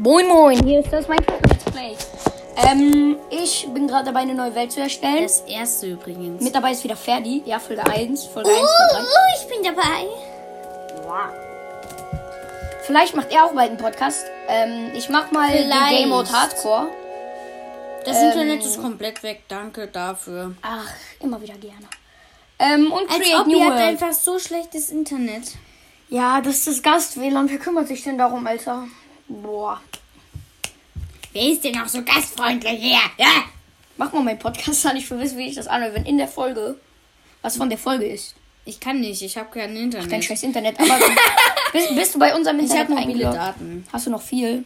Moin Moin, hier ist das Minecraft Let's Play. Ähm, ich bin gerade dabei, eine neue Welt zu erstellen. Das erste übrigens. Mit dabei ist wieder Ferdi. Ja, Folge 1, Folge oh, 1 von 3. oh, ich bin dabei. Vielleicht macht er auch bald einen Podcast. Ähm, ich mach mal den Vielleicht. Game Mode Hardcore. Das Ähm. Internet ist komplett weg. Danke dafür. Ach, immer wieder gerne. Ähm, und Als Create ob New ihr habt einfach so schlechtes Internet. Ja, das ist das Gast-WLAN. Wer kümmert sich denn darum, Alter? Boah. Wer ist denn auch so gastfreundlich hier? Ja. Mach mal meinen Podcast an. Ich will wissen, wie ich das anhöre, wenn in der Folge was von der Folge ist. Ich kann nicht. Ich habe kein Internet. Dein scheiß Internet. Aber bist, bist du bei unserem ich Internet habe mobile eingeloggt? Daten. Hast du noch viel?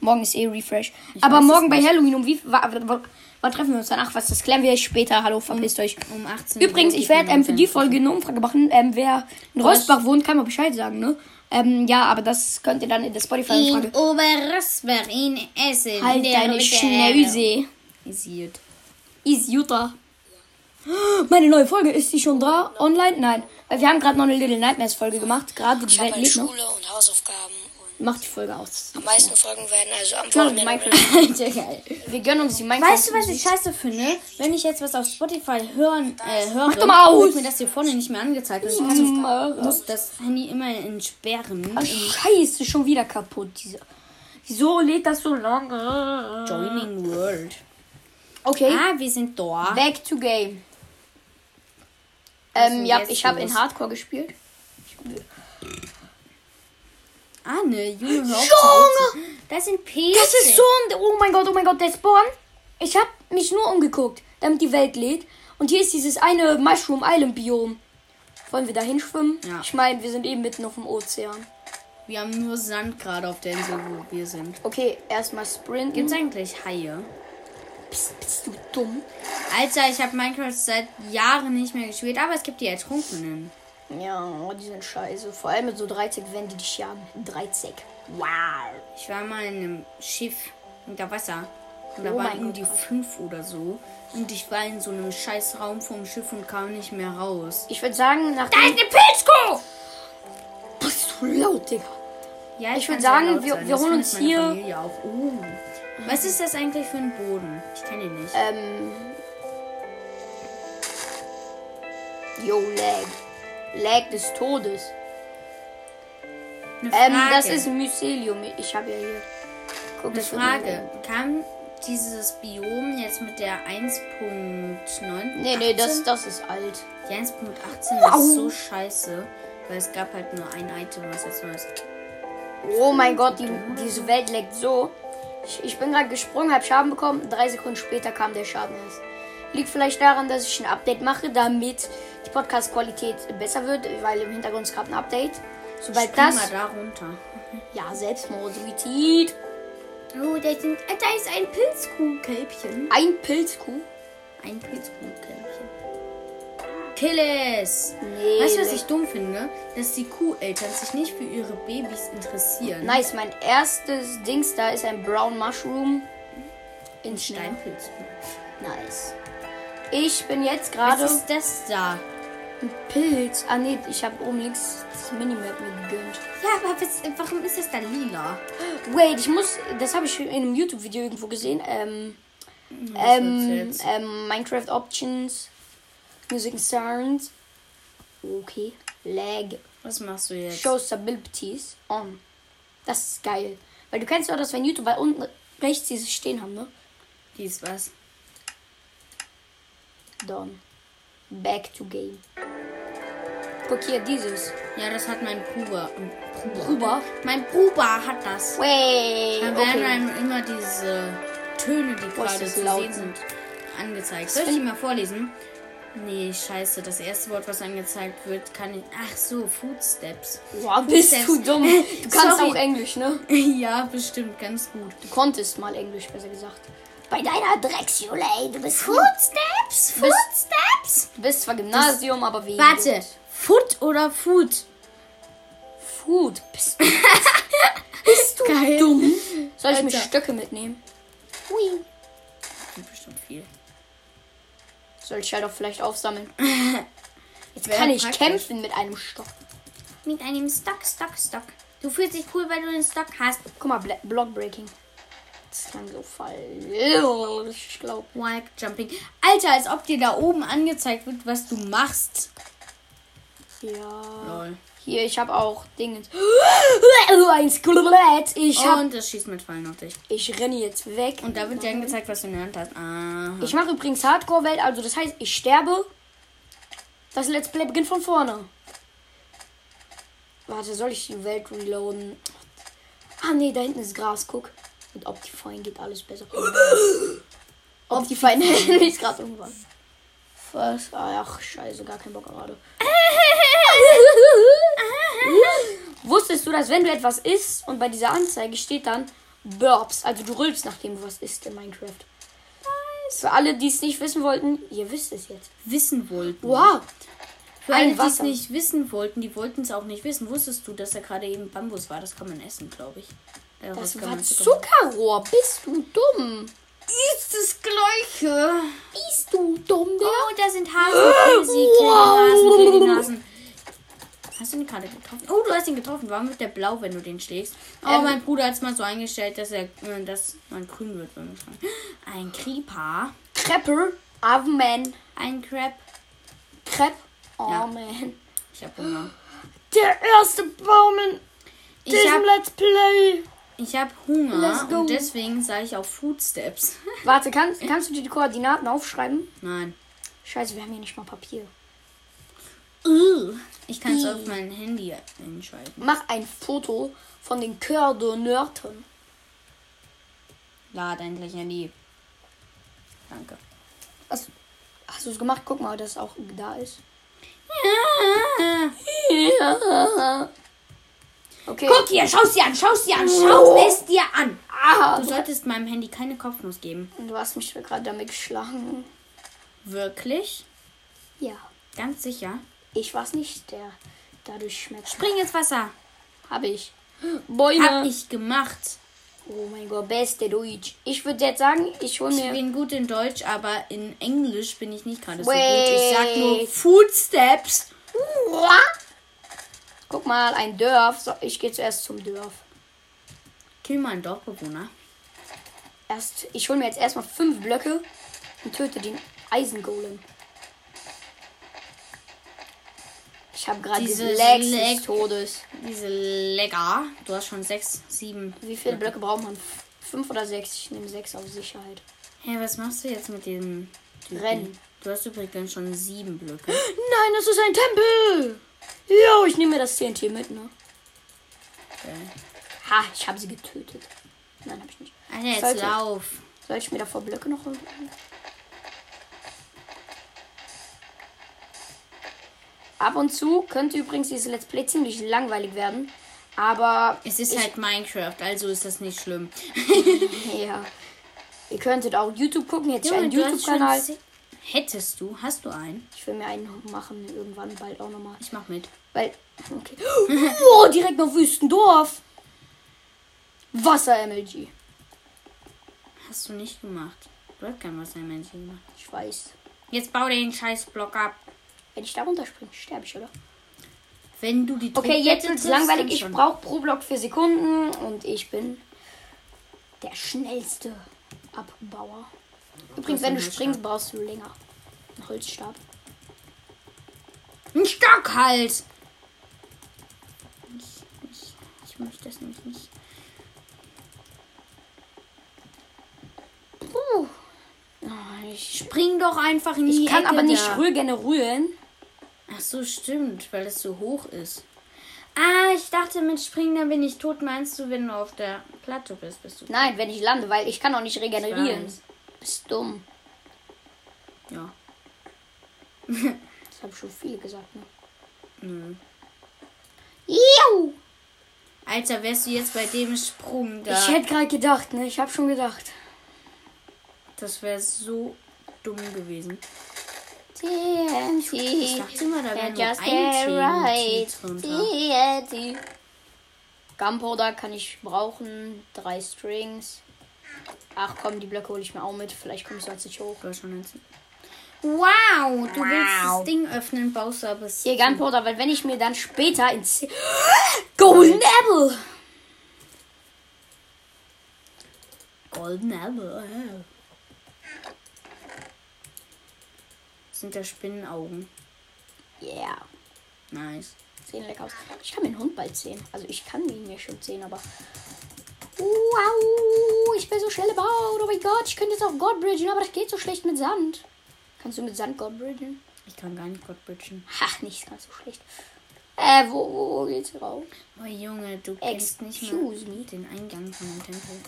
Morgen ist eh Refresh. Aber weiß es morgen bei. Halloween um wie wa- wa- wa- wann treffen wir uns danach? Was das klären wir später. Hallo, verpisst euch. Um 18 Übrigens, ich werde ähm, für die Folge eine Umfrage machen. Ähm, wer in Rostbach wohnt, kann mal Bescheid sagen, ne? Ähm, ja, aber das könnt ihr dann in der Spotify-Umfrage. In Oberrosbach in Essen. Halt der deine. Schnäuse. Isiert. Is Jutta. Meine neue Folge, ist die schon da? Online? Nein. Weil wir haben gerade noch eine Little Nightmares Folge gemacht. Gerade die Ich Welt halt lebt noch. Schule und Hausaufgaben Macht die Folge aus. am meisten Folgen werden also am wir Wochenende. Minecraft. Alter, geil. Wir gönnen uns die Minecraft. Weißt du, was ich scheiße finde? Wenn ich jetzt was auf Spotify hören, äh, höre, doch mal aus. wird mir das hier vorne nicht mehr angezeigt. Und ich kann das, muss das Handy immer entsperren. Ah, Scheiße, schon wieder kaputt. Diese. Wieso lädt das so lange? Joining World. Okay. Ah, wir sind da. Back to game. Ähm, denn ja, ich habe in? Hardcore gespielt. Ah, ne, Junge, hör auf zu Junge! Das sind Pilze. Das ist so ein. Oh mein Gott, oh mein Gott, der Spawn. Ich habe mich nur umgeguckt, damit die Welt lädt. Und hier ist dieses eine Mushroom Island Biom. Wollen wir da hinschwimmen? Ja. Ich meine, wir sind eben mitten auf dem Ozean. Wir haben nur Sand gerade auf der Insel, wo wir sind. Okay, erstmal sprinten. Gibt's eigentlich Haie? Bist, bist du dumm? Alter, ich habe Minecraft seit Jahren nicht mehr gespielt, aber es gibt die Ertrunkenen. Ja, die sind scheiße. Vor allem mit so 30 wenn die dich jagen. 30. Wow. Ich war mal in einem Schiff unter Wasser. Und da Oh waren die Gott. fünf oder so. Und ich war in so einem scheiß Raum vom Schiff und kam nicht mehr raus. Ich würde sagen, nach eine Pilzkuh! Bist du laut, Digga. Ja, Ich würd kann sehr sagen, wir- wir holen uns hier-. Oh. Was ist das eigentlich für ein Boden? Ich kenne ihn nicht. Ähm. Yo, Lag. Lag des Todes. Ähm, das ist Mycelium. Ich habe ja hier. Guck, Eine Frage. Kam dieses Biom jetzt mit der 1.9? Nee, nee, das, das ist alt. Die 1.18 Wow. ist so scheiße. Weil es gab halt nur ein Item, was jetzt neu ist. Oh mein Gott, die, diese Welt leckt so. Ich, ich bin gerade gesprungen, habe Schaden bekommen. Drei Sekunden später kam der Schaden erst. Liegt vielleicht daran, dass ich ein Update mache, damit die Podcast-Qualität besser wird, weil im Hintergrund ist gerade ein Update. Sobald das. mal da runter. Ja, Selbstmordivität. Oh, da, sind, äh, da ist ein Pilzkuhkälbchen. Ein Pilzkuh. Ein Pilzkuhkälbchen. Kill es! Nee. Weißt du, was ich dumm finde? Dass die Kuheltern sich nicht für ihre Babys interessieren. Nice, mein erstes Dings da ist ein Brown Mushroom. In Stein. Steinpilz. Nice. Ich bin jetzt Was gerade ist das da? ein Pilz. Ah nee, ich habe oben links das Minimap mir gegönnt. Ja, aber was, warum ist das da lila? Wait, ich muss. Das habe ich in einem YouTube-Video irgendwo gesehen. Ähm, Was ähm, ähm, Minecraft Options. Music and Sounds. Okay. Lag. Was machst du jetzt? Show Stabilities on. Das ist geil. Weil du kennst doch das, wenn YouTube bei unten rechts dieses stehen haben, ne? Dies was? Done. Back to game. Guck hier, dieses. Ja, das hat mein Bruder. Ruber. Mein Bruder hat das. Way. Da werden Okay. einem immer diese Töne, die gerade zu laut. sehen sind, angezeigt. Soll ich die mal vorlesen? Nee, scheiße. Das erste Wort, was angezeigt wird, kann ich. Ach so, Footsteps. Boah, bist du Footsteps. dumm. Du kannst Sorry. auch Englisch, ne? ja, bestimmt, ganz gut. Du konntest mal Englisch, besser gesagt. Bei deiner Drecksjule, ey, du bist Footsteps? Footsteps? Du bist zwar Gymnasium, aber wie? Warte, Foot oder Food? Food. Bist, bist du Geil. dumm? Soll ich mir Alter. Stöcke mitnehmen? Hui. Bestimmt viel. Soll ich halt auch vielleicht aufsammeln? Jetzt kann ich praktisch. kämpfen mit einem Stock. Mit einem Stock, Stock, Stock. Du fühlst dich cool, weil du den Stock hast. Guck mal, Block Breaking. Das klang so falsch. Ich glaube. Wall Jumping. Alter, als ob dir da oben angezeigt wird, was du machst. Ja. Lol. Hier, ich habe auch Dinge. Ein Skelett. Ich hab. Und das schießt mit Fallen auf dich. Ich renne jetzt weg. Und da wird dir angezeigt, was du in der Hand hast. Aha. Ich mache übrigens Hardcore-Welt, also das heißt, ich sterbe. Das Let's Play beginnt von vorne. Warte, soll ich die Welt reloaden? Ah, nee, da hinten ist Gras, guck. Mit Optifine geht alles besser. Optifine ist gerade irgendwann. Was? Ach, scheiße, gar kein Bock gerade. Wusstest du, dass wenn du etwas isst und bei dieser Anzeige steht dann Burps, also du rülpst, nachdem du was isst in Minecraft. Für alle, die es nicht wissen wollten, ihr wisst es jetzt. Wissen wollten. Wow. Für alle, die es nicht wissen wollten, die wollten es auch nicht wissen. Wusstest du, dass da gerade eben Bambus war? Das kann man essen, glaube ich. Daraus Das war Zuckerrohr. Bist du dumm? Ist das Gleiche. Bist du dumm, der? Oh, da sind Hasen. Sie kleine Hasen, Hasen. Hast du ihn gerade getroffen? Oh, du hast ihn getroffen. Warum wird der blau, wenn du den schlägst? Oh, Ähm. mein Bruder hat es mal so eingestellt, dass er äh, dass man grün wird. Wenn man schreibt. Ein Creeper. Crepper. Amen. Ein Crab. Crepe. Oh, Ja. man. Ich hab Hunger. Der erste Baum in Ich diesem hab, Let's Play. Ich hab Hunger und deswegen sage ich auch Footsteps. Warte, kannst, kannst du dir die Koordinaten aufschreiben? Nein. Scheiße, wir haben hier nicht mal Papier. Ich kann es auf mein Handy entscheiden. Mach ein Foto von den Cœur de Nörten. Lad endlich Handy. Danke. Hast, hast du es gemacht? Guck mal, dass es auch da ist. Okay. Guck hier, schau's dir an, schau's dir an, schau es dir an. Ah, Du solltest meinem Handy keine Kopfnuss geben. du hast mich gerade damit geschlagen. Wirklich? Ja. Ganz sicher. Ich war's nicht, der dadurch schmeckt. Spring ins Wasser. Habe ich. Bäume. Hab ich gemacht. Oh mein Gott, beste Deutsch. Ich würde jetzt sagen, ich hole Ich mir. bin gut in Deutsch, aber in Englisch bin ich nicht gerade so gut. Ich sag nur Footsteps. Guck mal, ein Dorf. So, ich gehe zuerst zum Dorf. Kill mal einen Dorfbewohner. Erst, ich hole mir jetzt erstmal fünf Blöcke und töte den Eisengolem. Ich habe gerade Dieses diese Legs Leg- des Todes. Diese Lecker. Du hast schon sechs, sieben. Wie viele Blöcke braucht man? Fünf oder sechs? Ich nehme sechs auf Sicherheit. Hey, was machst du jetzt mit dem? Rennen. Du hast übrigens schon sieben Blöcke. Nein, das ist ein Tempel! Jo, ich nehme mir das TNT mit, ne? Okay. Ha, ich habe sie getötet. Nein, habe ich nicht. Alter, jetzt Sollte- lauf. Soll ich mir davor Blöcke noch holen? Ab und zu könnte übrigens dieses Let's Play ziemlich langweilig werden. Aber Es ist halt Minecraft, also ist das nicht schlimm. ja. Ihr könntet auch YouTube gucken. Jetzt einen du hast YouTube-Kanal. Hättest du, hast du einen? Ich will mir einen machen irgendwann bald auch nochmal. Ich mach mit. Weil. Okay. Oh, direkt noch Wüstendorf. Wasser-MLG. Hast du nicht gemacht. Du hast kein Wassermännchen gemacht. Ich weiß. Jetzt bau den scheiß Block ab. Wenn ich da runterspringe, sterbe ich, oder? Wenn du die Okay, jetzt Druckplatte wird es triffst, langweilig. Ich brauche pro Block vier Sekunden und ich bin der schnellste Abbauer. Übrigens, wenn du springst, brauchst du länger. Ein Holzstab. Ein Stock halt! Ich, ich, ich möchte das nämlich nicht. Puh. Ah, ich, Spring doch einfach in die ich kann Ecke aber nicht da. gerne rühren. Ach so, stimmt, weil es so hoch ist. Ah, ich dachte mit Springen, dann bin ich tot. Meinst du, wenn du auf der Platte bist, bist du Nein, wenn ich lande, weil ich kann auch nicht regenerieren. weiß. Bist dumm. Ja. Das habe schon viele gesagt, ne? Nö. Iu! Alter, wärst du jetzt bei dem Sprung da. Ich hätte gerade gedacht, ne? Ich habe schon gedacht. das wäre so dumm gewesen. TNT. Ich dachte immer, da wäre nur ein right. TNT. TNT. Gunpowder kann ich brauchen. Drei Strings. Ach komm, die Blöcke hole ich mir auch mit. Vielleicht komme ich sonst nicht hoch. Du schon eins. Wow, du willst Wow. das Ding öffnen, baust du aber es. Hier Gunpowder, weil wenn ich mir dann später in 10 Golden Apple. Golden Apple. Das sind ja Spinnenaugen. Yeah. Nice. Sehen lecker aus. Ich kann mir einen Hund bald sehen. Also ich kann ihn ja schon sehen, aber. Wow, ich bin so schnell gebaut. Oh mein Gott, ich könnte jetzt auch God bridgen, aber das geht so schlecht mit Sand. Kannst du mit Sand God bridgen? Ich kann gar nicht Gott bridgen. Ach, nicht ganz so schlecht. Äh, wo, wo, wo geht's rauf? Oh Junge, du kennst nicht mal Excuse me. den Eingang von dem Tempel.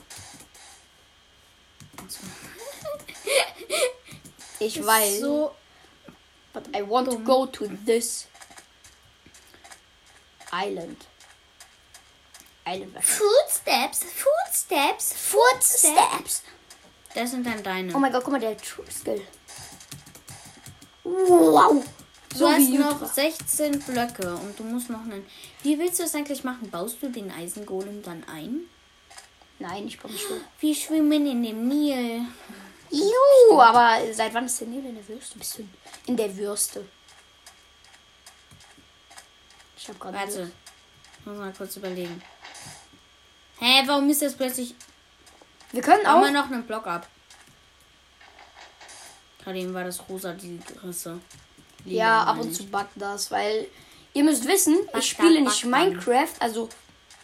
Ich weiß. so But I want to go to this island. Island was? Footsteps, Footsteps, Footsteps. Das sind dann deine. Oh mein Gott, guck mal, der True Skill. Wow. du So hast wie noch Jutta. 16 Blöcke und du musst noch einen. Wie willst du das eigentlich machen? Baust du den Eisengolem dann ein? Nein, ich komme nicht. Wir schwimmen in dem Nil. Juhu, aber seit wann ist der Nebel in der Würste? Bist du in der Würste? Ich hab gerade. Warte. Muss mal kurz überlegen. Hä, warum ist das plötzlich. Wir können Auch mal noch einen Block ab. Gerade eben war das rosa, die Risse. Ja, ab und zu buggt das, weil ihr müsst wissen, Was ich spiele nicht? Minecraft, also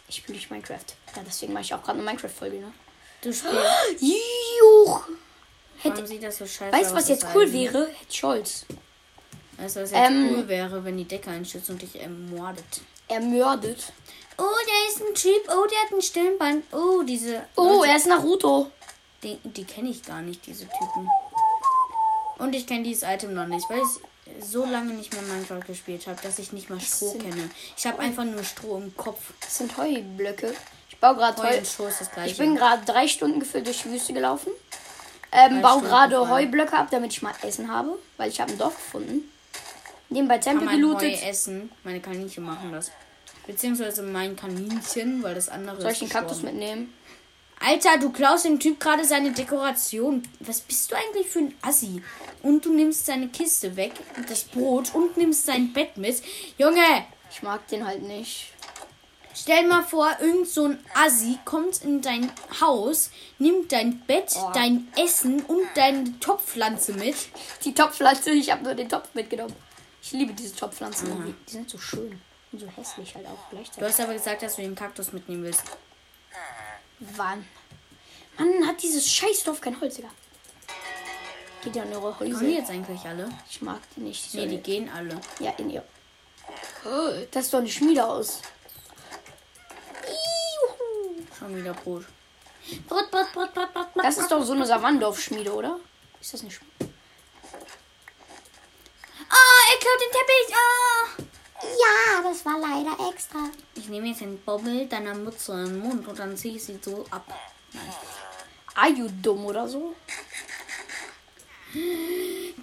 ich spiele nicht Minecraft. Ja, deswegen mache ich auch gerade eine Minecraft-Folge, ne? Du spielst. Juch! Hätte, sieht das so scheiße weißt du, was jetzt cool wäre? Hätte Scholz Weißt du, was jetzt Ähm, cool wäre, wenn die Decke einstürzt und dich ermordet? ermordet. Oh, da ist ein Typ. Oh, der hat ein Stirnband. Oh, diese. Oh, Leute, er ist Naruto. die, die kenne ich gar nicht, diese Typen. Und ich kenne dieses Item noch nicht, weil ich so lange nicht mehr Minecraft gespielt habe, dass ich nicht mal Stroh kenne. Ich habe einfach nur Stroh im Kopf. Das sind Heublöcke. Ich baue gerade Heu Heu. Stroh ist das gleiche. Ich bin gerade drei Stunden gefühlt durch die Wüste gelaufen. Ähm, baue gerade. Heublöcke ab, damit ich mal Essen habe, weil ich habe ein Dorf gefunden. Nebenbei kann Tempel mein Heu gelootet. essen. Meine Kaninchen machen das. Beziehungsweise mein Kaninchen, weil das andere Soll ich den Kaktus mitnehmen? Alter, du klaust dem Typ gerade seine Dekoration. Was bist du eigentlich für ein Assi? Und du nimmst seine Kiste weg, und das Brot und nimmst sein Bett mit. Junge, Ich mag den halt nicht. stell mal vor, irgend so ein Assi kommt in dein Haus, nimmt dein Bett, Oh. dein Essen und deine Topfpflanze mit. Die Topfpflanze, ich habe nur den Topf mitgenommen. Ich liebe diese Topfpflanzen. irgendwie. Die sind so schön und so hässlich halt auch Du gleichzeitig. hast aber gesagt, dass du den Kaktus mitnehmen willst. Wann? Mann, hat dieses Scheißdorf kein Holz, Digga. Geht ja in eure Kommen die Häuser. jetzt eigentlich alle? Ich mag die nicht. Nee, die gehen alle. Ja, in ihr. Das ist doch eine Schmiede aus. Juhu. Schon wieder Brot. Brot, Brot, Brot, Brot, Brot. Das ist doch so eine Savannendorf-Schmiede, oder? Ist das eine Schmiede? Ah, er klaut den Teppich. Ah. Ja, das war leider extra. Ich nehme jetzt den Bobbel deiner Mütze in den Mund und dann ziehe ich sie so ab. Are you dumm oder so?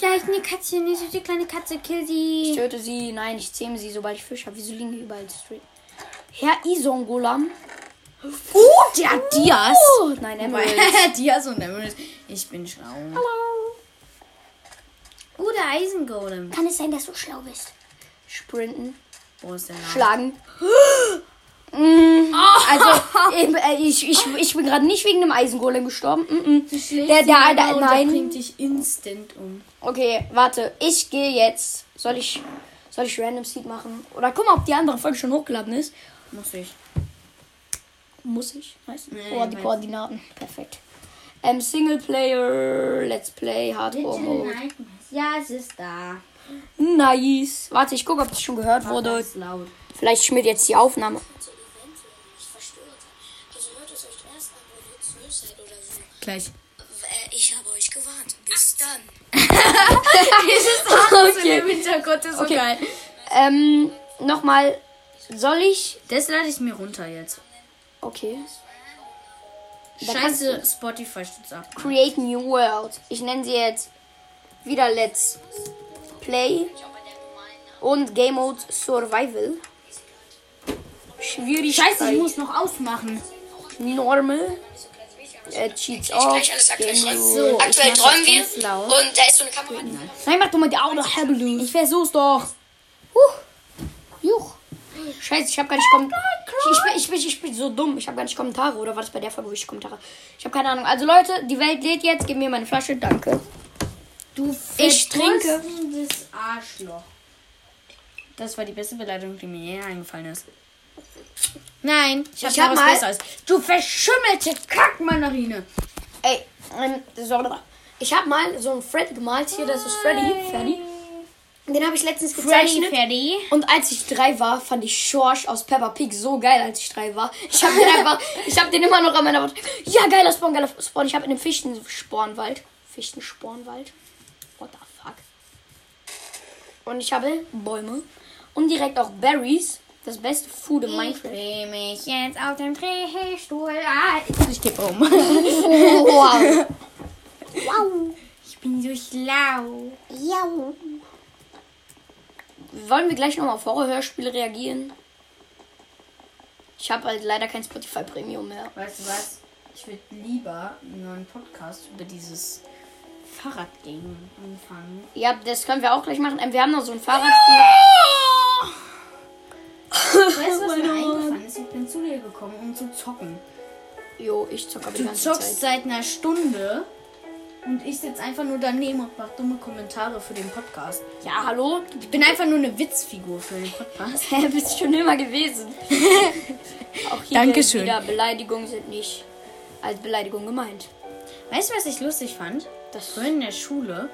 Da ist eine Katze, eine süße kleine Katze, kill Ich sie. töte sie. Nein, ich zähme sie, sobald ich Fisch habe. Wieso liegen hier überall Street? Herr Isongolam. Oh, der Dias. Oh, nein, Emerald. Dias und Emerald. Ich bin schlau. Hallo. Oh, der Eisengolem. Kann es sein, dass du schlau bist? Sprinten. Wo ist der Name? Schlagen. Mm, Also, eben, äh, ich, ich, ich bin gerade nicht wegen dem Eisengolem gestorben. Mm, mm. Der, der, der, nein. Der bringt dich instant um. Okay, warte. Ich gehe jetzt. Soll ich, soll ich Random Seed machen? Oder guck mal, ob die andere Folge schon hochgeladen ist. Muss ich. Muss ich? Nice. Nee, oh, die Koordinaten. Perfekt. Ähm, Singleplayer, Let's Play, Hardcore Mode. Ja, es ist da. Nice. Warte, ich gucke, ob das schon gehört Wurde. Vielleicht schmiert jetzt die Aufnahme. Also es. Gleich. Äh, Ich habe euch gewarnt. Bis dann. okay. Im Hintergrund ist so Okay. geil. Ähm, nochmal. Soll ich. Das lade ich mir runter jetzt. Okay. Da Scheiße, Spotify stützt ab. Create New World. Ich nenne sie jetzt wieder Let's Play und Game Mode Survival. Schwierigkeit. Scheiße, ich muss noch ausmachen. Normal. Äh, Cheats Ich off. So, Aktuell ich träumen wir. laut. Und da ist so eine Kamera. Nein, mach doch mal die Augen hell Ich versuch's doch. Huch. Juch. Scheiße, ich hab gar nicht kom Ich bin, ich, bin, ich bin so dumm. Ich habe gar nicht Kommentare. Oder war das bei der Folge, wo ich Kommentare? Ich habe keine Ahnung. Also Leute, die Welt lädt jetzt. Gib mir meine Flasche. Danke. Du Ich trinke. Arschloch. Das war die beste Beleidigung, die mir je eingefallen ist. Nein, ich, Ich hab hab noch was mal- Besseres. Du verschimmelte Kackmandarine. Ey, ähm, sorry. Ich habe mal so einen Freddy gemalt. Hier, das ist Freddy. Freddy. Den habe ich letztens Freddy gezeichnet. Freddy. Und als ich drei war, fand ich Schorsch aus Peppa Pig so geil, als ich drei war. Ich habe den einfach, ich habe den immer noch an meiner Wand. Ja, geiler Spawn, geiler Spawn. Ich habe in einem Fichtenspornwald. Fichtenspornwald. What the fuck? Und ich habe Bäume. Und direkt auch Berries. Das beste Food in Ich Minecraft. dreh mich jetzt auf dem Drehstuhl. Ah, ich kippe um. Wow. Ich bin so schlau. Ja. Wollen wir gleich nochmal auf Horrorhörspiele reagieren? Ich habe halt leider kein Spotify Premium mehr. Weißt du was? Ich würde lieber einen neuen Podcast über dieses Fahrradding anfangen. Ja, das können wir auch gleich machen. Ähm, Wir haben noch so ein Fahrradspiel. Weißt du, was mir eingefallen ist? Ich bin zu dir gekommen, um zu zocken. Jo, ich zocke aber die Du ganze zockst Zeit. seit einer Stunde und ich sitze einfach nur daneben und mache dumme Kommentare für den Podcast. Ja, hallo? Ich bin einfach nur eine Witzfigur für den Podcast. Hä, bist schon immer gewesen. auch hier Dankeschön. wieder Beleidigungen sind nicht als Beleidigung gemeint. Weißt du, was ich lustig fand? Das- Vorhin in der Schule.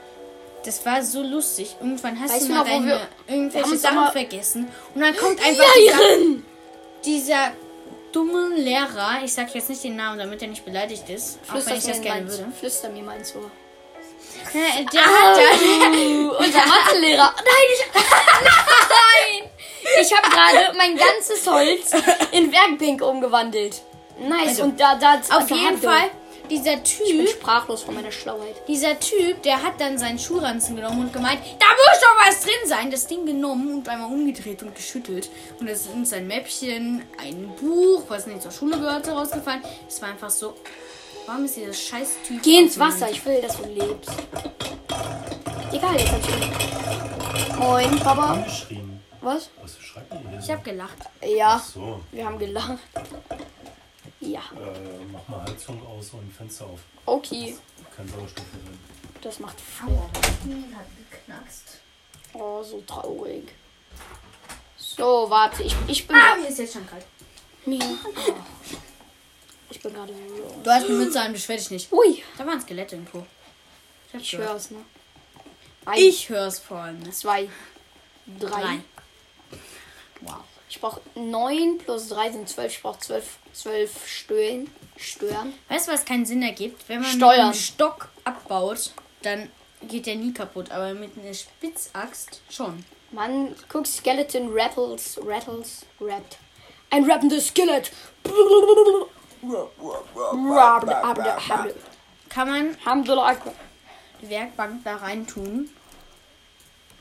Das war so lustig. Irgendwann hast Weißt du mal wo deine irgendwelche Sachen vergessen. Und dann kommt einfach dieser, dieser dumme Lehrer. Ich sag jetzt nicht den Namen, damit er nicht beleidigt ist. Auch wenn ich Flüster das mir, gerne meins, würde. flüster mir meins Ohr. Äh, Der hat dann, Unser Mathelehrer. Nein, ich, nein! Ich habe gerade mein ganzes Holz in Werkpink umgewandelt. Nice. Also, und da, da auf jeden ihr- Fall, dieser Ich bin Typ, sprachlos von meiner Schlauheit. dieser Typ, der hat dann seinen Schuhranzen genommen und gemeint, da muss doch was drin sein. Das Ding genommen und einmal umgedreht und geschüttelt. Und es ist uns ein Mäppchen, ein Buch, was nicht zur Schule gehörte, rausgefallen. Es war einfach so, warum ist dieser scheiß Typ... Geh ins Wasser, ich will, dass du lebst. Egal, jetzt hab ich. Moin, Papa. Was? Was schreibt ihr hier? Ich hab gelacht. Ja, So, wir haben gelacht. Ja, äh, mach mal Heizung aus und Fenster auf. okay. Kein Sauerstoff mehr drin. Das macht hat geknackst. Oh, so traurig. So, warte, ich, ich bin. Ah, mir ist jetzt schon kalt. Mir. Ich bin gerade so. Du hast eine Mütze an, beschwer dich nicht. Ui, Da waren Skelette irgendwo. Ich, hab's ich gehört. hör's, ne? Ein, Ich hör's vor allem. ne? zwei, drei. Drei. Wow. Ich brauche 9 plus 3 sind 12. Ich brauche 12, 12 Stören. Stören. Weißt du, was keinen Sinn ergibt? Wenn man Steuern. mit einem Stock abbaut, dann geht der nie kaputt. Aber mit einer Spitzaxt schon. Mann, guck, Skeleton rattles, rattles, rappt. Ein rappendes Skelett. Kann man die Werkbank da rein tun?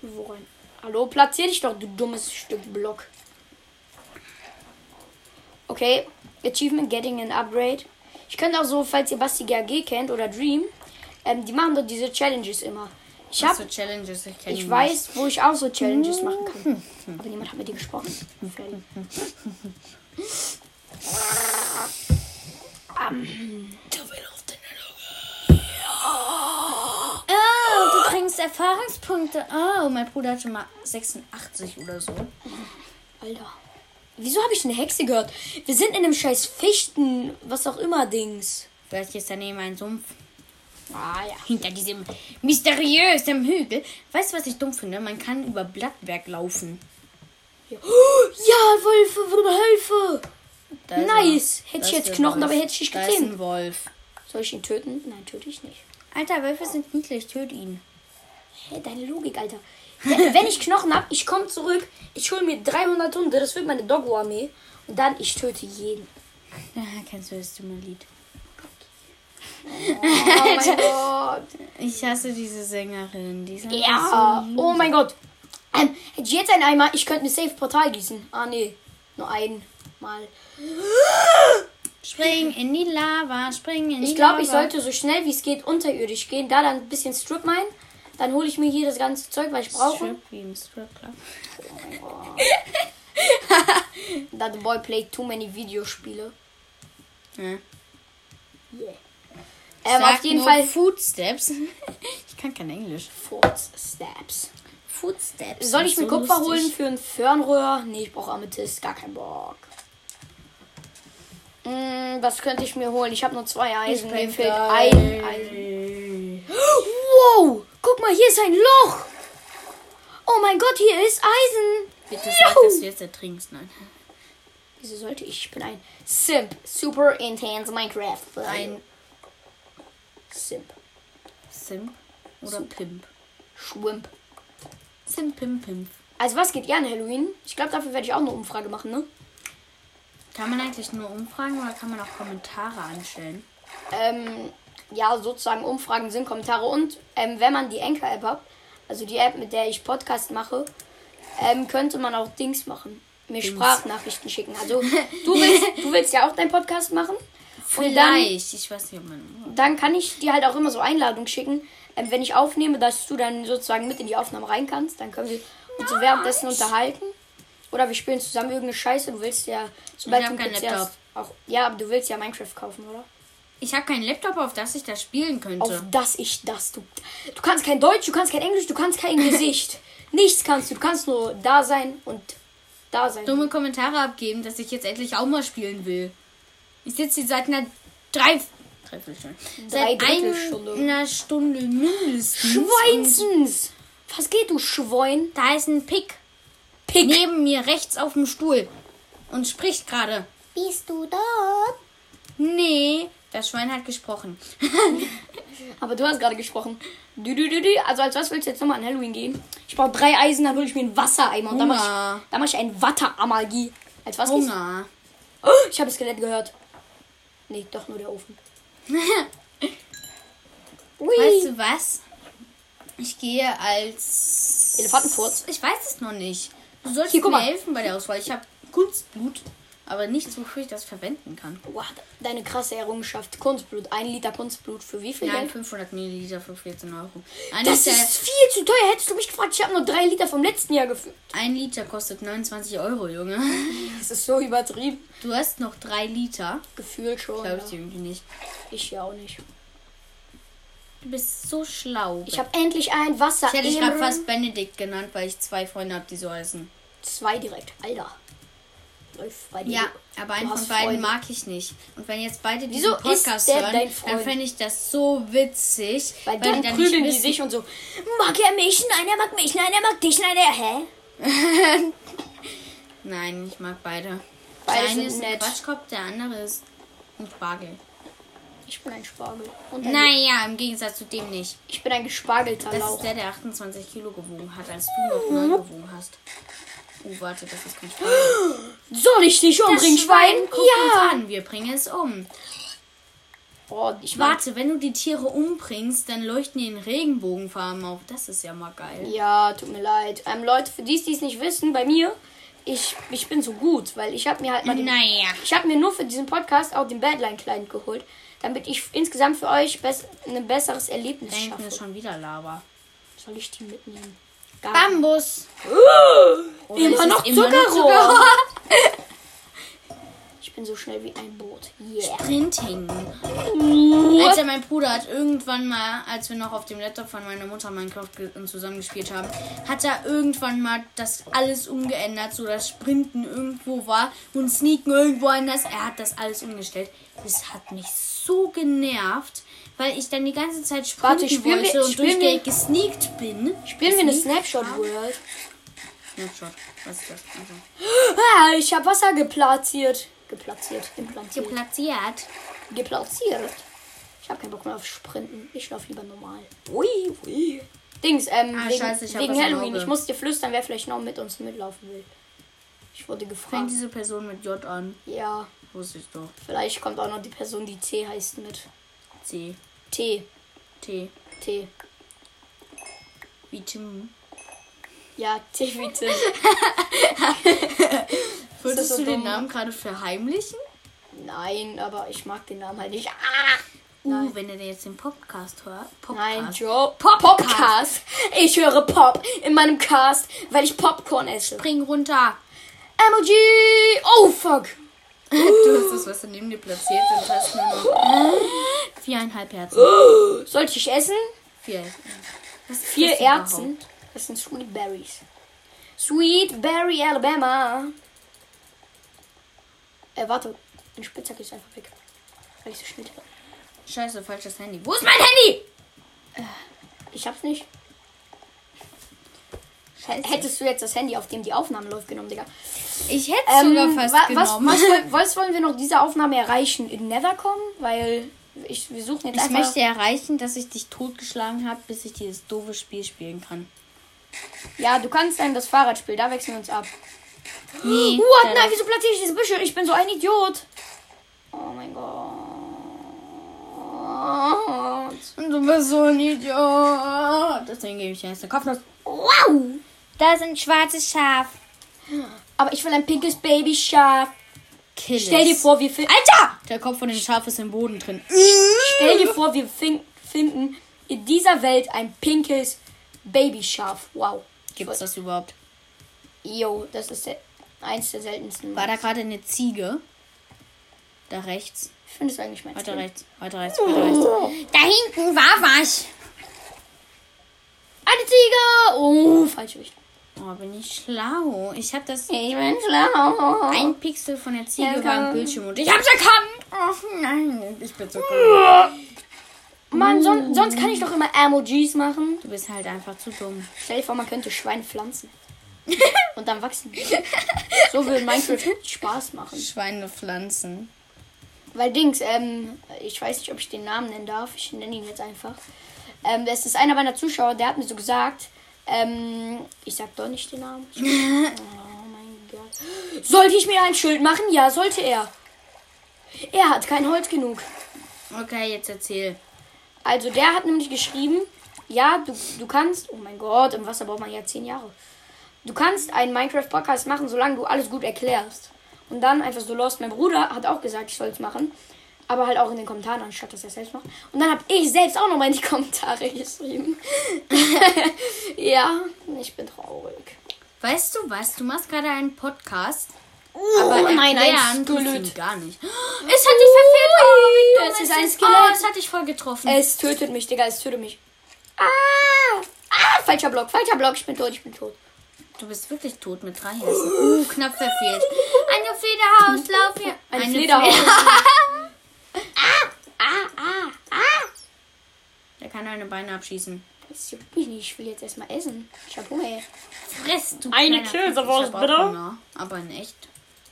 Worin? Hallo, platzier dich doch, du dummes Stück Block. Okay, Achievement Getting an Upgrade. Ich könnte auch so, falls ihr Basti GAG kennt oder Dream, ähm, die machen doch diese Challenges immer. Ich Was hab, für Challenges? Ich, ich weiß, wo ich auch so Challenges machen kann. Aber niemand hat mit dir gesprochen. Freddy. Nicht. Oh, du kriegst Erfahrungspunkte. Oh, mein Bruder hat schon mal 86 oder so. Alter. Wieso habe ich eine Hexe gehört? Wir sind in einem scheiß Fichten, was auch immer Dings. Vielleicht ist daneben ein Sumpf. Ah ja. Hinter diesem mysteriösen Hügel. Weißt du, was ich dumm finde? Man kann über Blattwerk laufen. Ja, Wölfe, Hilfe! Da Nice. Hätte ich jetzt Knochen, Wolf. aber hätte ich dich Da ist ein Wolf. Soll ich ihn töten? Nein, töte ich nicht. Alter, Wölfe sind niedlich. Töt ihn. Hä, deine Logik, Alter. Wenn wenn ich Knochen hab, ich komme zurück, ich hole mir 300 Hunde, das wird meine Doggo-Armee. Und dann, ich töte jeden. Ja, kennst du das dumme Lied? Oh mein Gott. Ich hasse diese Sängerin. Die Ja. so Oh mein Gott. Ähm, hätte ich jetzt einen Eimer, ich könnte eine Safe Portal gießen. Ah, nee. Nur einmal. Spring in die Lava, spring in die Ich glaube, Lava. ich sollte so schnell wie es geht unterirdisch gehen. Da dann ein bisschen Strip mine. Dann hole ich mir hier das ganze Zeug, was ich brauche. Strip wie im Stripclub. That the boy played too many Videospiele. Ja. Yeah. Ähm, auf jeden Fall Footsteps. ich kann kein Englisch. Footsteps. Footsteps. Soll ich mir so Kupfer lustig. holen für ein Fernrohr? Nee, ich brauche Amethyst. Gar keinen Bock. Hm, was könnte ich mir holen? Ich habe nur zwei Eisen. Mir fehlt ein Eisen. Wow! Guck mal, hier ist ein Loch! Oh mein Gott, hier ist Eisen! Bitte sag, dass du jetzt ertrinkst. Nein. Wieso sollte ich? Ich bin ein Simp. Super intense Minecraft. Ein Simp. Simp oder Pimp. Schwimp. Simp, Pimp, Pimp. Also was geht ihr an Halloween? Ich glaube, dafür werde ich auch eine Umfrage machen, ne? Kann man eigentlich nur umfragen oder kann man auch Kommentare anstellen? ähm, ja, sozusagen Umfragen sind Kommentare und ähm, wenn man die Anchor-App hat, also die App, mit der ich Podcast mache, ähm, könnte man auch Dings machen. Mir Sprachnachrichten schicken. Also du willst, du willst ja auch deinen Podcast machen. Und dann, Vielleicht. Ich weiß nicht, ob man. dann kann ich dir halt auch immer so Einladungen schicken, ähm, wenn ich aufnehme, dass du dann sozusagen mit in die Aufnahme rein kannst. Dann können wir uns so währenddessen unterhalten. Oder wir spielen zusammen irgendeine Scheiße. Du willst ja, sobald Ich du keinen Laptop. auch. Ja, aber du willst ja Minecraft kaufen, oder? Ich habe keinen Laptop, auf das ich das spielen könnte. Auf das ich das. Du, du kannst kein Deutsch, du kannst kein Englisch, du kannst kein Gesicht. Nichts kannst du. Du kannst nur da sein und da sein. Dumme Kommentare abgeben, dass ich jetzt endlich auch mal spielen will. Ich sitze hier seit einer drei. Dreiviertelstunde. Seit Dreiviertelstunde. einer Stunde mindestens. Schweinsens! Was geht, du Schwein? Da ist ein Pick. Pick. Neben mir rechts auf dem Stuhl. Und spricht gerade. Bist du dort? Nee, das Schwein hat gesprochen. Aber du hast gerade gesprochen. Du, du, du, du. Also als was willst du jetzt nochmal an Halloween gehen? Ich brauche drei Eisen, dann hole ich mir einen Wassereimer. Und dann mache ich, dann mach ich ein Watteramagie. Als was? Hunger. Oh, ich habe das Skelett gehört. Nee, doch nur der Ofen. Weißt du was? Ich gehe als. Elefantenfurz? Ich weiß es noch nicht. Du sollst Hier, mir helfen bei der Auswahl. Ich habe Kunstblut, aber nichts, wofür ich das verwenden kann. Wow, deine krasse Errungenschaft. Kunstblut. Ein Liter Kunstblut für wie viel Nein, Geld? 500 Milliliter für 14 Euro. Ein, Das Liter, ist viel zu teuer. Hättest du mich gefragt, ich habe nur drei Liter vom letzten Jahr gefüllt. ein Liter kostet 29 Euro, Junge. Das ist so übertrieben. Du hast noch drei Liter. Gefühlt schon. Glaube Ja. ich dir irgendwie nicht. Ich ja auch nicht. Du bist so schlau. Ich habe endlich ein Wasser. ich hätte dich gerade fast Benedikt genannt, weil ich zwei Freunde habe, die so heißen. Zwei direkt. Alter. Dir. Ja, aber einen von beiden Freunde. mag ich nicht. Und wenn jetzt beide diesen Wieso ist Podcast hören, dann fände ich das so witzig. Weil die dann dann prügeln die sich und so. Mag er mich? Nein, er mag mich. Nein, er mag dich. Nein, er. Hä? Nein, ich mag beide. Beide der eine sind ist ein nett. Quatschkopf, der andere ist ein Spargel. Ich bin ein Spargel. Und ein Naja, im Gegensatz zu dem nicht. Ich bin ein gespargelter Das Lauch. ist der, der 28 Kilo gewogen hat, als du noch 9 gewogen hast. Oh, warte, das ist kein Spargel. Soll ich dich umbringen, Schwein? uns Ja. an, wir bringen es um. Oh, ich. Warte, wenn du die Tiere umbringst, dann leuchten die in Regenbogenfarben auf. Das ist ja mal geil. Ja, tut mir leid. Ähm, Leute, für die, die es nicht wissen, bei mir, ich, ich bin so gut, weil ich habe mir halt mal den, Naja. ich habe mir nur für diesen Podcast auch den Badline Client geholt, damit ich insgesamt für euch bess ein besseres Erlebnis Da hinten schaffe. ist schon wieder Lava. Soll ich die mitnehmen? Gar Bambus. Oder Immer noch es immer noch Zuckerrohr. Ich bin so schnell wie ein Boot. Yeah. Printing. Alter, mein Bruder hat irgendwann mal, als wir noch auf dem Laptop von meiner Mutter Minecraft ge- zusammen gespielt haben, hat er irgendwann mal das alles umgeändert, so dass Sprinten irgendwo war und Sneaken irgendwo anders. Er hat das alles umgestellt. Das hat mich so genervt, weil ich dann die ganze Zeit sprinten Warte, spielen wollte wir- und durchgehend wir- gesneakt bin. Spielen wir eine Snapshot. World? Snapshot. Was ist das? Also, Ah, ich habe Wasser geplatziert. Geplatziert. Implantiert. Geplatziert. geplatziert. Ich habe keinen Bock mehr auf Sprinten. Ich laufe lieber normal. Ui, ui. Dings, ähm, Ah, wegen, scheiße, ich wegen Halloween. Ich muss dir flüstern, wer vielleicht noch mit uns mitlaufen will. Ich wurde Fängt gefragt. diese Person mit J an. Ja, Wusste ich doch. vielleicht kommt auch noch die Person, die T heißt mit. C. T. T. T. Wie Tim. Ja, T wie Tim. Würdest so du den dumm? Namen gerade verheimlichen? Nein, aber ich mag den Namen halt nicht. Ah! Uh, Nein. wenn er jetzt den Podcast hört. Nein, Podcast. Joe. Popcast. Popcast. Ich höre Pop in meinem Cast, weil ich Popcorn esse. Spring runter. Emoji! Oh, fuck! Du hast das, was neben dir platziert und hast nur noch viereinhalb Herzen. Sollte ich essen? Vier. Was Vier das Erzen. Das sind Sweet Berries. Sweet Berry Alabama. Äh, warte. Mein Spitzhack ist einfach weg. Weil ich so schnell? Scheiße, falsches Handy. Wo ist mein Handy? Ich hab's nicht. Scheiße. Hättest du jetzt das Handy, auf dem die Aufnahme läuft, genommen, Digga? Ich hätte Ähm, sogar fast wa- was, genommen. was, was wollen wir noch diese Aufnahme erreichen? In Nethercom? Weil ich, wir suchen jetzt ich einfach... möchte erreichen, dass ich dich totgeschlagen habe, bis ich dieses doofe Spiel spielen kann. Ja, du kannst dann das Fahrradspiel, da wechseln wir uns ab. Nee. What? Nein, wieso platziere ich diese Büsche? Ich bin so ein Idiot. Oh mein Gott. Du bist so ein Idiot. Deswegen gebe ich dir jetzt eine Kopfnuss. Wow. Da ist ein schwarzes Schaf. Aber ich will ein pinkes Babyschaf. Kill Stell dir vor, wir finden. Alter! Der Kopf von dem Schaf ist im Boden drin. Stell dir vor, wir fin finden in dieser Welt ein pinkes Babyschaf. Wow. Gibt es das überhaupt? Yo, das ist der, eins der seltensten. War da gerade eine Ziege? Da rechts. Ich finde es eigentlich mein Weiter Skin. rechts. Weiter rechts. Weiter rechts. Da hinten war was. Eine Ziege! Oh, falsche Richtung. Oh, bin ich schlau. Ich habe das. Ich bin schlau. Ein Pixel von der Ziege Ja, war im Bildschirm und ich hab's erkannt. Oh nein, ich bin so cool. Mann, son sonst kann ich doch immer Emojis machen. Du bist halt einfach zu dumm. Stell dir vor, man könnte Schweine pflanzen. Und dann wachsen. die. So würde Minecraft Spaß machen. Schweine pflanzen. Weil Dings, ähm, ich weiß nicht, ob ich den Namen nennen darf. Ich nenne ihn jetzt einfach. Ähm, das ist einer meiner Zuschauer, der hat mir so gesagt, ähm, ich sag doch nicht den Namen. Oh mein Gott. Sollte ich mir ein Schild machen? Ja, sollte er. Er hat kein Holz genug. Okay, jetzt erzähl. Also der hat nämlich geschrieben, ja, du, du kannst, oh mein Gott, im Wasser braucht man ja zehn Jahre. Du kannst einen Minecraft-Podcast machen, solange du alles gut erklärst. Und dann einfach so lost. Mein Bruder hat auch gesagt, ich soll es machen. Aber halt auch in den Kommentaren, anstatt dass er selbst macht. Und dann habe ich selbst auch nochmal in die Kommentare geschrieben. ja, ich bin traurig. Weißt du was? Du machst gerade einen Podcast. aber Aber nein, nein, Skelett. gar nicht. Es hat dich verfehlt. Oh, Es ist ein. Skelett. Oh, es hat dich voll getroffen. Es tötet mich, Digga, es tötet mich. Ah! Ah, falscher Block, falscher Block, ich bin tot, ich bin tot. Du bist wirklich tot mit drei Herzen. Uh, knapp verfehlt. Eine Flederhaus, lauf hier. Ein Eine Flederhaus. Der kann deine Beine abschießen. Das juckt mich nicht, ich will jetzt erstmal essen. Ich hab Hunger. ey. Friss, du Eine Käsewurst, bitte. Hunger, Aber in echt.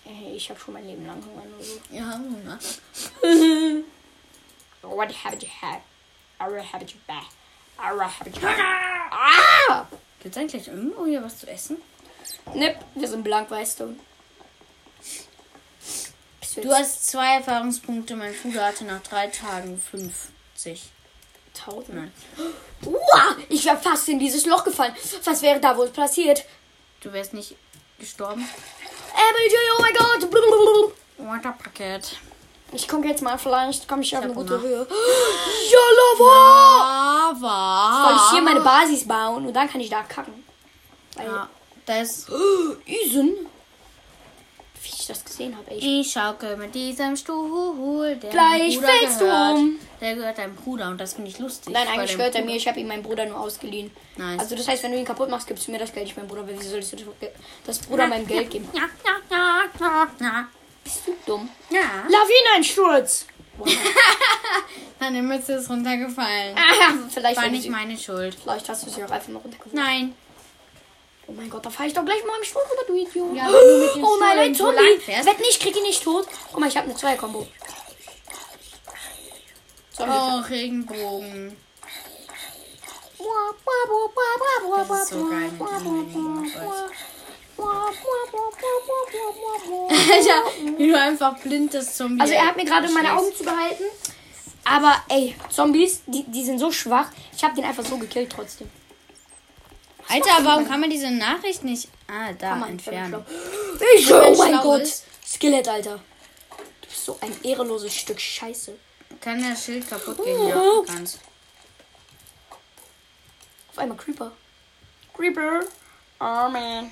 Ey, Ich hab schon mein Leben lang Hunger. Nur so. Ja, Hunger. What have you had? Ara have you back? Ara have you Ah! Gibt's eigentlich irgendwo hier was zu essen? Nipp, wir sind blank, weißt du. Du hast zwei Erfahrungspunkte. Mein Bruder hatte nach drei Tagen 50. tausend. Nein. Uah, ich wäre fast in dieses Loch gefallen. Was wäre da wohl passiert? Du wärst nicht gestorben. Emily, oh mein Gott. Waterpaket. Ich gucke jetzt mal, vielleicht komme ich auf hab eine gute Hunger. Höhe. Ja, Lava! Aber. Soll ich hier meine Basis bauen und dann kann ich da kacken? Weil, Ja, das. Isen? Wie ich das gesehen habe, ey. Ich schaukel mit diesem Stuhl. Der Gleich Bruder fällst du gehört. um. Der gehört deinem Bruder und das finde ich lustig. Nein, eigentlich gehört er mir. Ich habe ihm meinen Bruder nur ausgeliehen. Nice. Also das heißt, wenn du ihn kaputt machst, gibst du mir das Geld, nicht mein Bruder. Weil wieso sollst du das Bruder meinem Geld geben? Ja, ja, ja, ja, ja. Bist du dumm? Ja. Lawinensturz! Deine Mütze ist runtergefallen. Ah, vielleicht, War nicht meine Schuld. vielleicht hast du sie auch einfach mal runtergeworfen. Nein. Oh mein Gott, da fahre ich doch gleich mal im Stuhl rüber, du Idiot. Ja, oh nein, ein so Zombie. Wetten, ich krieg ihn nicht tot. Guck mal, ich habe eine. Oh, Regenbogen. Das ist so geil dem Regenbogen. Alter, wie du einfach blind das Zombie. Also er hat mir gerade meine. Augen zugehalten. Aber ey, Zombies, die, die sind so schwach. Ich habe den einfach so gekillt trotzdem. Alter, warum kann man diese Nachricht nicht. Ah, da man entfernen. Ich, oh mein Gott. ist. Skelett, Alter. Du bist so ein ehrenloses Stück Scheiße. Kann das Schild kaputt gehen? Ja, du kannst. Auf einmal Creeper. Creeper. Oh man.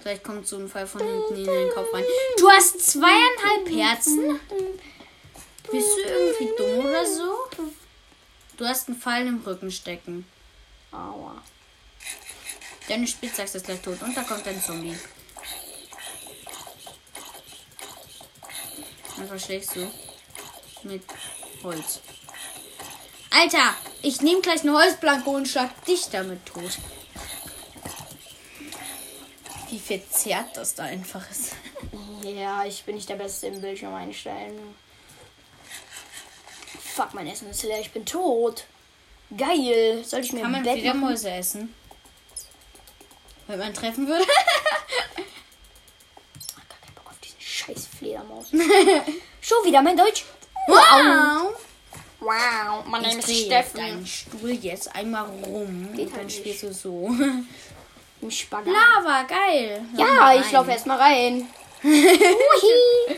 Vielleicht kommt so ein Fall von hinten in den Kopf rein. Du hast zweieinhalb Herzen? Bist du irgendwie dumm oder so? Du hast einen Pfeil im Rücken stecken. Aua. Deine Spitzachse ist gleich tot und da kommt ein Zombie. Und was schlägst du? Mit Holz. Alter, ich nehme gleich eine Holzplanke und schlag dich damit tot. Wie verzerrt das da einfach ist. Ja, ich bin nicht der Beste im Bildschirm einstellen. Fuck, mein Essen ist leer. Ich bin tot. Geil. Soll ich mir Kann man Bett machen? Fledermäuse essen? Wenn man treffen würde? Gar keinen Bock auf diesen scheiß Fledermaus. Schon wieder mein Deutsch. Wow! Wow, mein Name Ich ist Steffen. deinen Stuhl jetzt einmal rum Geht und dann halt spielst du so. Im Spagat. Lava, geil. Lauf Ja, ich laufe erstmal rein. Uhi.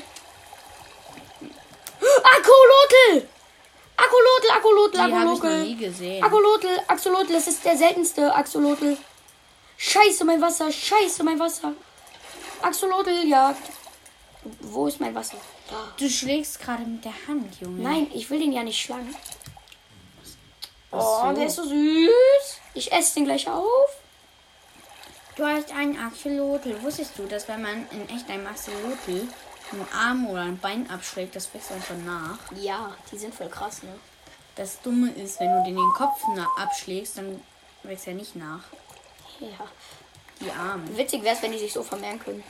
Axolotl! Axolotl, Axolotl, Die habe nie Axolotl. gesehen. Axolotl, Axolotl, das ist der seltenste Axolotl. Scheiße, mein Wasser, scheiße, mein Wasser. Axolotl-Jagd. Wo ist mein Wasser? Da. Du schlägst gerade mit der Hand, Junge. Nein, ich will den ja nicht schlagen. Oh, der ist so süß. Ich esse den gleich auf. Du hast einen Axolotl. Wusstest du, dass wenn man in echt einem Axolotl einen Arm oder ein Bein abschlägt, das wächst einfach nach? Ja, die sind voll krass, ne? Das Dumme ist, wenn du den den Kopf abschlägst, dann wächst er nicht nach. Ja. Die Arme. Witzig wäre es, wenn die sich so vermehren können.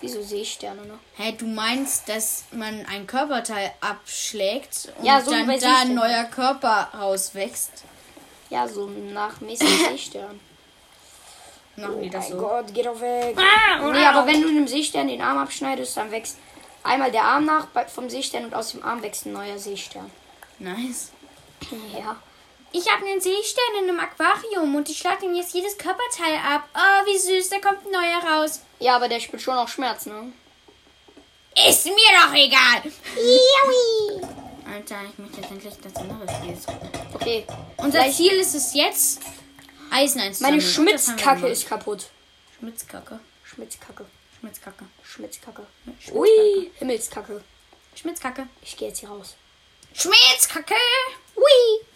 Wie so Seesterne, ne? Hä, du meinst, dass man ein Körperteil abschlägt und Ja, so dann da ein neuer Körper rauswächst? Ja, so nach mäßigen Seestern. Machen die das mein so? Gott, geht doch weg. nee, aber wenn du einem Seestern den Arm abschneidest, dann wächst einmal der Arm nach vom Seestern und aus dem Arm wächst ein neuer Seestern. Nice. Ja. Ich habe einen Seestern in einem Aquarium und ich schlage ihm jetzt jedes Körperteil ab. Oh, wie süß, da kommt ein neuer raus. Ja, aber der spürt schon auch Schmerz, ne? Ist mir doch egal. Alter, ich möchte jetzt endlich das andere Spiel suchen. Okay. Unser Vielleicht- Ziel ist es jetzt, Eisen einzusammeln. Meine das Schmitzkacke ist kaputt. Schmitzkacke. Schmitzkacke. Schmitzkacke. Schmitzkacke. Schmitzkacke. Ui, Himmelskacke. Schmitzkacke. Ich gehe jetzt hier raus. Schmitzkacke. Ui.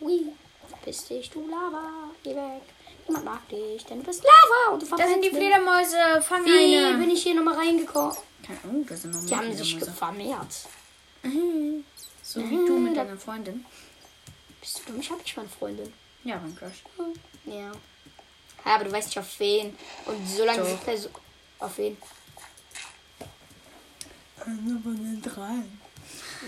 Ui. Verpiss dich, du Lava. Geh weg. Niemand mag dich, denn du bist Lava und du Da sind die. Fledermäuse. Fang Wie eine. bin ich hier nochmal reingekommen? Keine Ahnung, da sind noch Die haben sich vermehrt. So wie du mit deiner Freundin. Bist du dumm? Ich hab nicht mal eine Freundin. Ja, mein Crush. Ja. Ja, aber du weißt nicht auf wen. Und solange Doch. diese Person. Auf wen? Eine von den drei.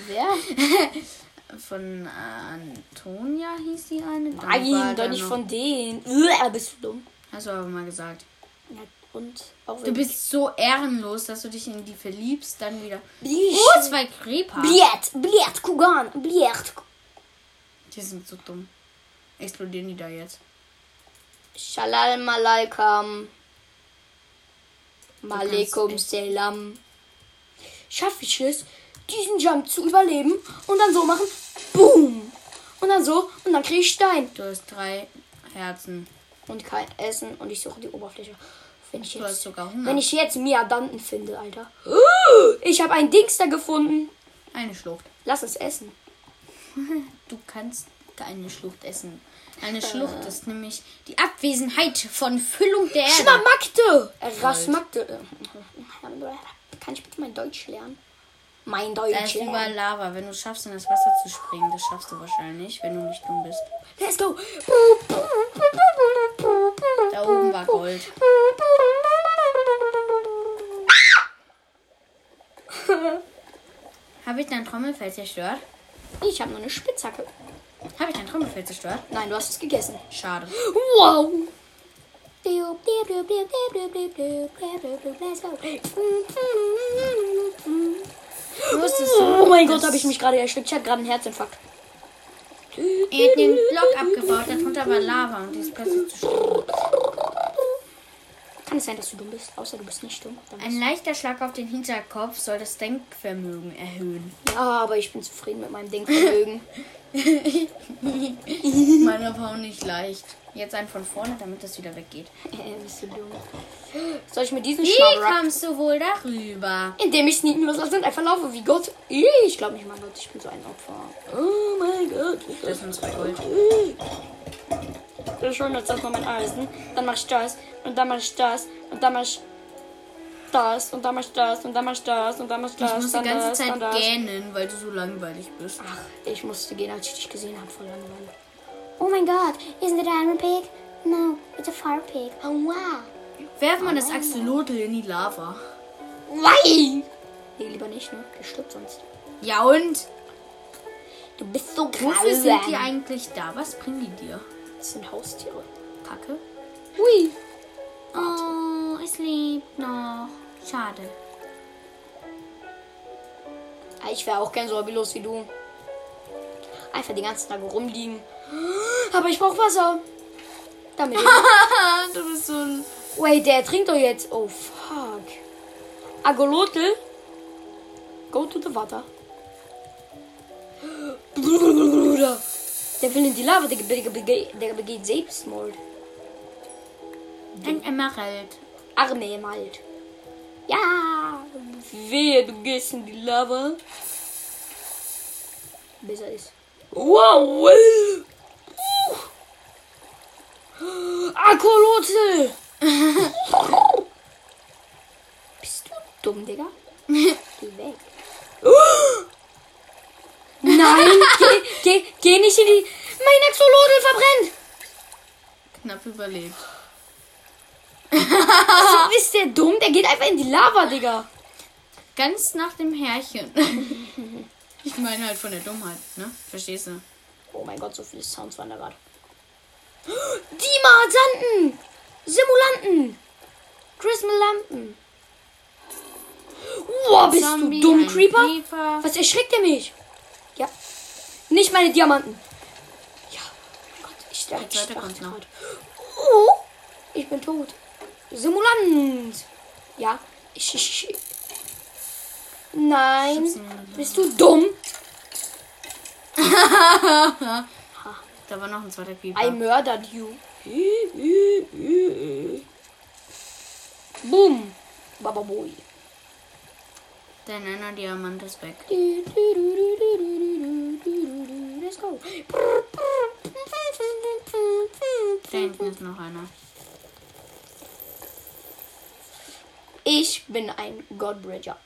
Wer? Von Antonia hieß die eine. Nein, doch nicht von denen. Uah, bist du dumm? Hast du aber mal gesagt. Ja, und? Auch Du bist so ehrenlos, dass du dich in die verliebst, dann wieder. Bisch. Oh, zwei Creeper. Bliert, Bliert, Kugan, Bliert. Die sind so dumm. Explodieren die da jetzt? Shalal Malaikam. Malekum Selam. Schaffe ich es, diesen Jump zu überleben und dann so machen? Boom! Und dann so und dann kriege ich Stein. Du hast drei Herzen. Und kein Essen und ich suche die Oberfläche. Wenn ich Du hast jetzt, sogar Hunger. wenn ich jetzt Miadanten finde, Alter. Ich habe ein Dings da gefunden. Eine Schlucht. Lass es essen. Du kannst keine Schlucht essen. Eine Schlucht ist nämlich die Abwesenheit von Füllung der Erde. Schnamakte! Rasmakte. Kann ich bitte mein Deutsch lernen? Mein Da Deutsch ist überall lernen. Lava. Wenn du es schaffst, in das Wasser zu springen, das schaffst du wahrscheinlich, wenn du nicht dumm bist. Let's go. Da oben war Gold. Habe ich dein Trommelfell zerstört? Ich habe nur eine Spitzhacke. Habe ich dein Trommelfell zerstört? Nein, du hast es gegessen. Schade. Wow. Oh mein Gott, habe ich mich gerade erschreckt. Ich hatte gerade einen Herzinfarkt. Er hat den Block abgebaut, darunter war Lava und die ist plötzlich zu. Kann es sein, dass du dumm bist? Außer du bist nicht dumm. Dann Ein leichter Schlag auf den Hinterkopf soll das Denkvermögen erhöhen. ja, aber ich bin zufrieden mit meinem Denkvermögen. Meiner war nicht leicht. Jetzt einen von vorne, damit das wieder weggeht. äh, bist du dumm. Soll ich mir diesen Wie Schnaber kommst du wohl darüber? Indem ich sneaken loslasse und einfach laufe wie Gott. Ich glaube nicht, mein Gott, ich bin so ein Opfer. Oh mein Gott. Das sind zwei Gold. Jetzt erstmal mein Eisen. Dann mach ich das. Und dann mach ich das. Und dann mach ich das. Und dann mach ich das. Und dann mach ich das. Und dann mach ich das. Ich muss die ganze das, Zeit gähnen, weil du so langweilig bist. Ach, ich musste gehen, als ich dich gesehen habe. Voll Langeweile. Oh mein Gott, isn't it a diamond pig? No, it's a fire pig. Oh wow. Werf mal das Axolotl in die Lava. Wei! Nee, lieber nicht, ne? Der stirbt sonst. Ja und? Du bist so Wofür sind die grausam. eigentlich da? Was bringen die dir? Das sind Haustiere. Kacke? Hui. Oh, es lebt noch. Schade. Ah, Ich wäre auch gern so hobbylos wie du. Einfach den ganzen Tag rumliegen. Aber ich brauche Wasser. Damit. du bist so ein... Wait, der trinkt doch jetzt. Oh, fuck. Agolotl. Go to the water. Bruder. Der will in die Lava. Der, der, der, begeht Selbstmord. Ein Emerald. Arme malt. Ja. Wehe, du gehst in die Lava. Besser ist. Wow. Uh. Bist du dumm, Digga? Geh weg. Nein, geh, geh, geh nicht in die... Mein Axolotl verbrennt. Knapp überlebt. So ist der dumm. Der geht einfach in die Lava, Digga. Ganz nach dem Härchen. ich meine halt von der Dummheit, ne? Verstehst du? Oh mein Gott, so viele Sounds waren da gerade. Dimasanten! Simulanten! Christmalampen! Wow, bist Zombie, du dumm, Creeper? Creeper. Was erschreckt er mich? Nicht meine Diamanten. Ja. Oh Gott, ich dachte, Der zweite ich kommt noch. Oh, ich bin tot. Simulant. Ja. Ich, ich, ich. Nein. Bist du dumm? Da war noch ein zweiter I Creeper. murdered you. Boom. Bababoi. Dein einer Diamant ist weg. Let's go. Da hinten ist noch einer. Ich bin ein Godbridger.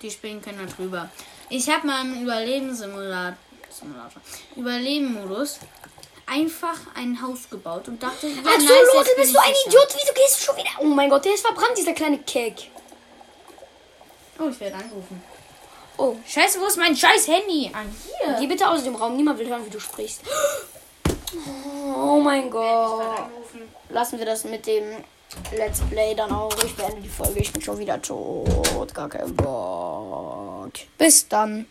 Die springen können da drüber. Ich habe mal im Überlebenssimulator, Simulator, Überleben-Modus einfach ein Haus gebaut und dachte, ja, so, nice, Leute, bist du ein sicher. Idiot? Wieso gehst du schon wieder? Oh mein Gott, der ist verbrannt, dieser kleine Keck. Oh, ich werde angerufen. Oh, Scheiße, wo ist mein scheiß Handy? Ah, hier. geh bitte aus dem Raum. Niemand will hören, wie du sprichst. Oh mein Gott. Lassen wir das mit dem Let's Play dann auch. Ich beende die Folge. Ich bin schon wieder tot. Gar kein Bock. Bis dann.